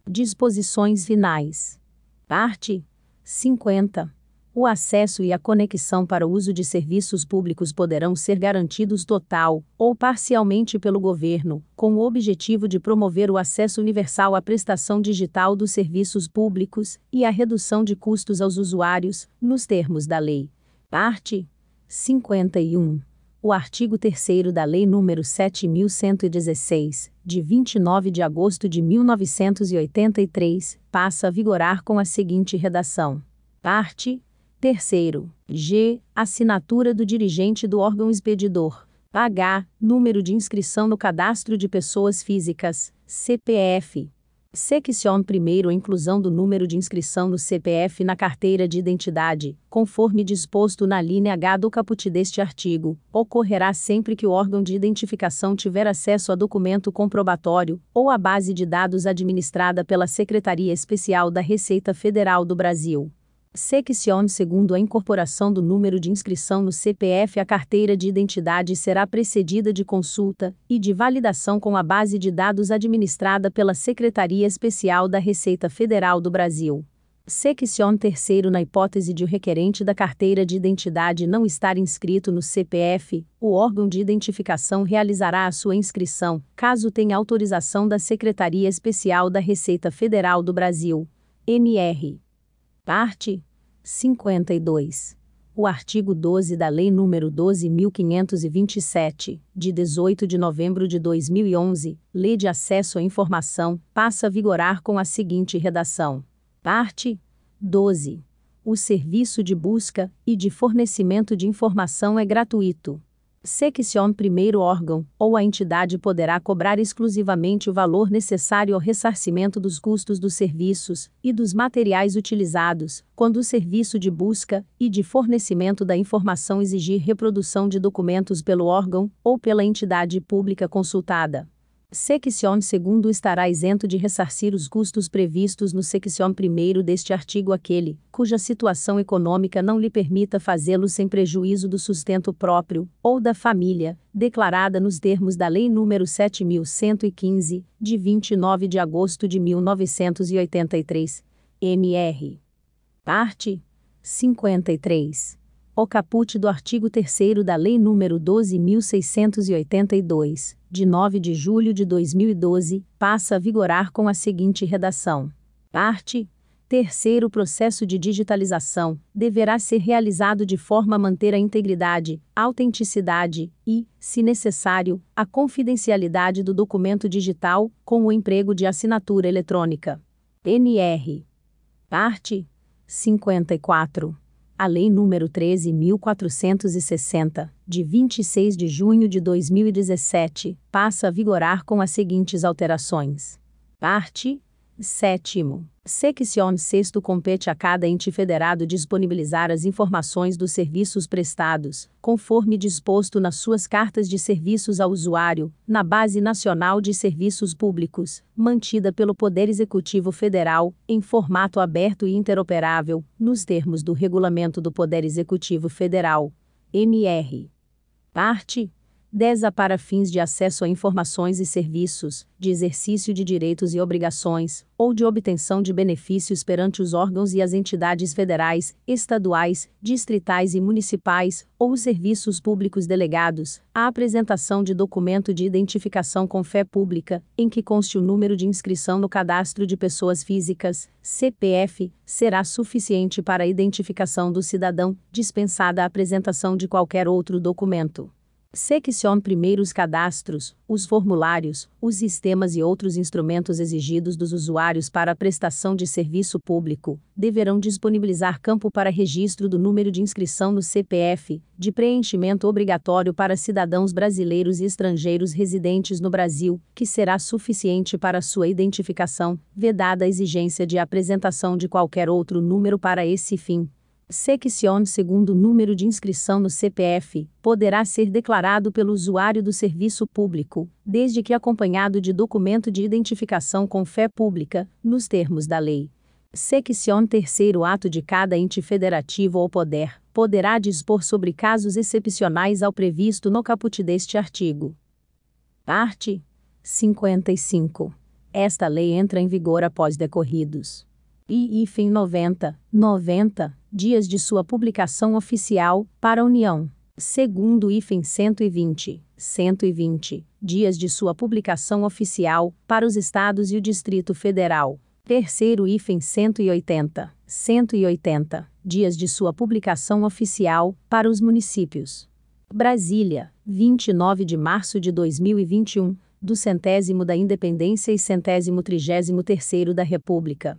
Disposições finais. Parte 50. O acesso e a conexão para o uso de serviços públicos poderão ser garantidos total ou parcialmente pelo governo, com o objetivo de promover o acesso universal à prestação digital dos serviços públicos e a redução de custos aos usuários, nos termos da lei. Parte 51. O artigo 3 da Lei nº 7116, de 29 de agosto de 1983, passa a vigorar com a seguinte redação: Parte Terceiro, G. Assinatura do dirigente do órgão expedidor. H. Número de inscrição no Cadastro de Pessoas Físicas, CPF. Secção 1 Inclusão do número de inscrição no CPF na carteira de identidade, conforme disposto na linha H do caput deste artigo, ocorrerá sempre que o órgão de identificação tiver acesso a documento comprobatório ou a base de dados administrada pela Secretaria Especial da Receita Federal do Brasil. Seccione segundo a incorporação do número de inscrição no CPF a carteira de identidade será precedida de consulta e de validação com a base de dados administrada pela Secretaria Especial da Receita Federal do Brasil. Seccione terceiro na hipótese de o requerente da carteira de identidade não estar inscrito no CPF, o órgão de identificação realizará a sua inscrição, caso tenha autorização da Secretaria Especial da Receita Federal do Brasil. NR. Parte 52. O artigo 12 da Lei nº 12.527, de 18 de novembro de 2011, Lei de Acesso à Informação, passa a vigorar com a seguinte redação. Parte 12. O serviço de busca e de fornecimento de informação é gratuito. Seccion primeiro órgão, ou a entidade poderá cobrar exclusivamente o valor necessário ao ressarcimento dos custos dos serviços e dos materiais utilizados, quando o serviço de busca e de fornecimento da informação exigir reprodução de documentos pelo órgão ou pela entidade pública consultada. Secção segundo estará isento de ressarcir os custos previstos no secção primeiro deste artigo aquele, cuja situação econômica não lhe permita fazê-lo sem prejuízo do sustento próprio, ou da família, declarada nos termos da Lei nº 7.115, de 29 de agosto de 1983, MR. Parte 53 o caput do artigo 3 da Lei nº 12.682, de 9 de julho de 2012, passa a vigorar com a seguinte redação. Parte. Terceiro processo de digitalização deverá ser realizado de forma a manter a integridade, autenticidade e, se necessário, a confidencialidade do documento digital, com o emprego de assinatura eletrônica. NR. Parte 54 a Lei nº 13.460, de 26 de junho de 2017, passa a vigorar com as seguintes alterações. Parte Sétimo. Secção sexto compete a cada ente federado disponibilizar as informações dos serviços prestados, conforme disposto nas suas cartas de serviços ao usuário, na Base Nacional de Serviços Públicos, mantida pelo Poder Executivo Federal, em formato aberto e interoperável, nos termos do Regulamento do Poder Executivo Federal. MR. Parte 10 a para fins de acesso a informações e serviços, de exercício de direitos e obrigações, ou de obtenção de benefícios perante os órgãos e as entidades federais, estaduais, distritais e municipais, ou os serviços públicos delegados, a apresentação de documento de identificação com fé pública, em que conste o número de inscrição no cadastro de pessoas físicas, CPF, será suficiente para a identificação do cidadão, dispensada a apresentação de qualquer outro documento. Seccion primeiros cadastros, os formulários, os sistemas e outros instrumentos exigidos dos usuários para a prestação de serviço público, deverão disponibilizar campo para registro do número de inscrição no CPF, de preenchimento obrigatório para cidadãos brasileiros e estrangeiros residentes no Brasil, que será suficiente para sua identificação, vedada a exigência de apresentação de qualquer outro número para esse fim. Seccion segundo número de inscrição no CPF, poderá ser declarado pelo usuário do serviço público, desde que acompanhado de documento de identificação com fé pública, nos termos da lei. Seccion terceiro ato de cada ente federativo ou poder, poderá dispor sobre casos excepcionais ao previsto no caput deste artigo. Art. 55. Esta lei entra em vigor após decorridos. E IFEM 90, 90 dias de sua publicação oficial, para a União. Segundo IFEM 120, 120, dias de sua publicação oficial, para os Estados e o Distrito Federal. Terceiro IFEM 180, 180, dias de sua publicação oficial, para os municípios. Brasília, 29 de março de 2021, do centésimo da Independência e centésimo trigésimo terceiro da República.